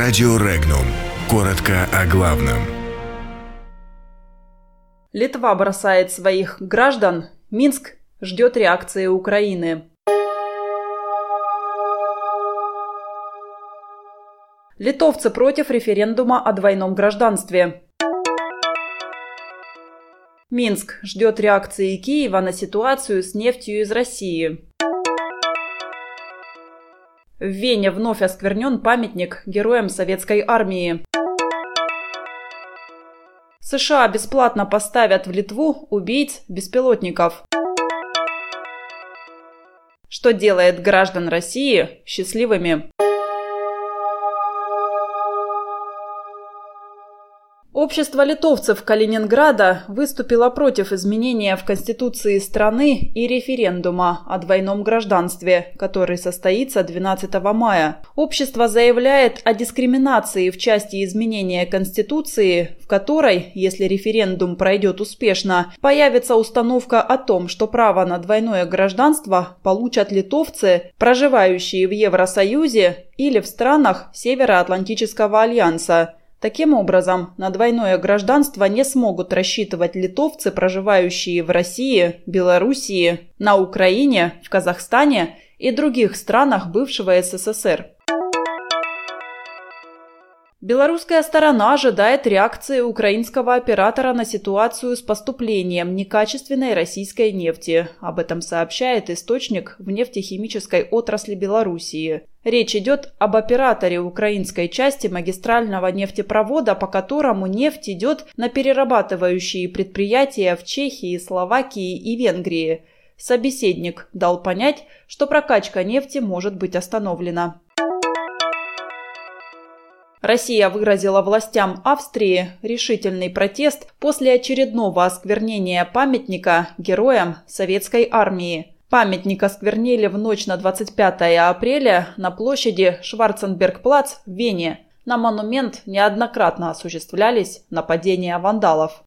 Радио Регнум. Коротко о главном. Литва бросает своих граждан. Минск ждет реакции Украины. Литовцы против референдума о двойном гражданстве. Минск ждет реакции Киева на ситуацию с нефтью из России. В Вене вновь осквернен памятник героям советской армии. США бесплатно поставят в Литву убийц беспилотников. Что делает граждан России счастливыми? Общество литовцев Калининграда выступило против изменения в Конституции страны и референдума о двойном гражданстве, который состоится 12 мая. Общество заявляет о дискриминации в части изменения Конституции, в которой, если референдум пройдет успешно, появится установка о том, что право на двойное гражданство получат литовцы, проживающие в Евросоюзе или в странах Североатлантического альянса. Таким образом, на двойное гражданство не смогут рассчитывать литовцы, проживающие в России, Белоруссии, на Украине, в Казахстане и других странах бывшего СССР. Белорусская сторона ожидает реакции украинского оператора на ситуацию с поступлением некачественной российской нефти. Об этом сообщает источник в нефтехимической отрасли Белоруссии. Речь идет об операторе украинской части магистрального нефтепровода, по которому нефть идет на перерабатывающие предприятия в Чехии, Словакии и Венгрии. Собеседник дал понять, что прокачка нефти может быть остановлена. Россия выразила властям Австрии решительный протест после очередного осквернения памятника героям советской армии. Памятник осквернили в ночь на 25 апреля на площади Шварценберг-Плац в Вене. На монумент неоднократно осуществлялись нападения вандалов.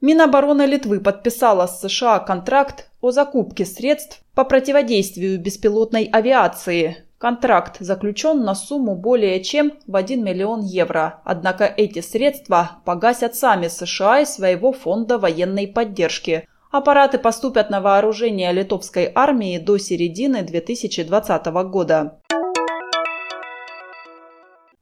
Минобороны Литвы подписала с США контракт о закупке средств по противодействию беспилотной авиации. Контракт заключен на сумму более чем в 1 миллион евро, однако эти средства погасят сами США из своего фонда военной поддержки. Аппараты поступят на вооружение литовской армии до середины 2020 года.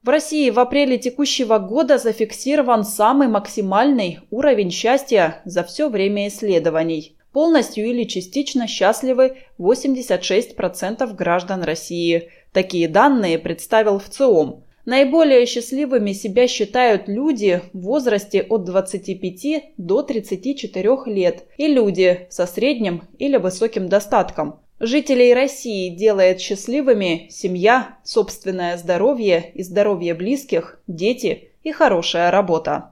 В России в апреле текущего года зафиксирован самый максимальный уровень счастья за все время исследований. Полностью или частично счастливы 86% граждан России. Такие данные представил ВЦИОМ. Наиболее счастливыми себя считают люди в возрасте от 25 до 34 лет и люди со средним или высоким достатком. Жителей России делает счастливыми семья, собственное здоровье и здоровье близких, дети и хорошая работа.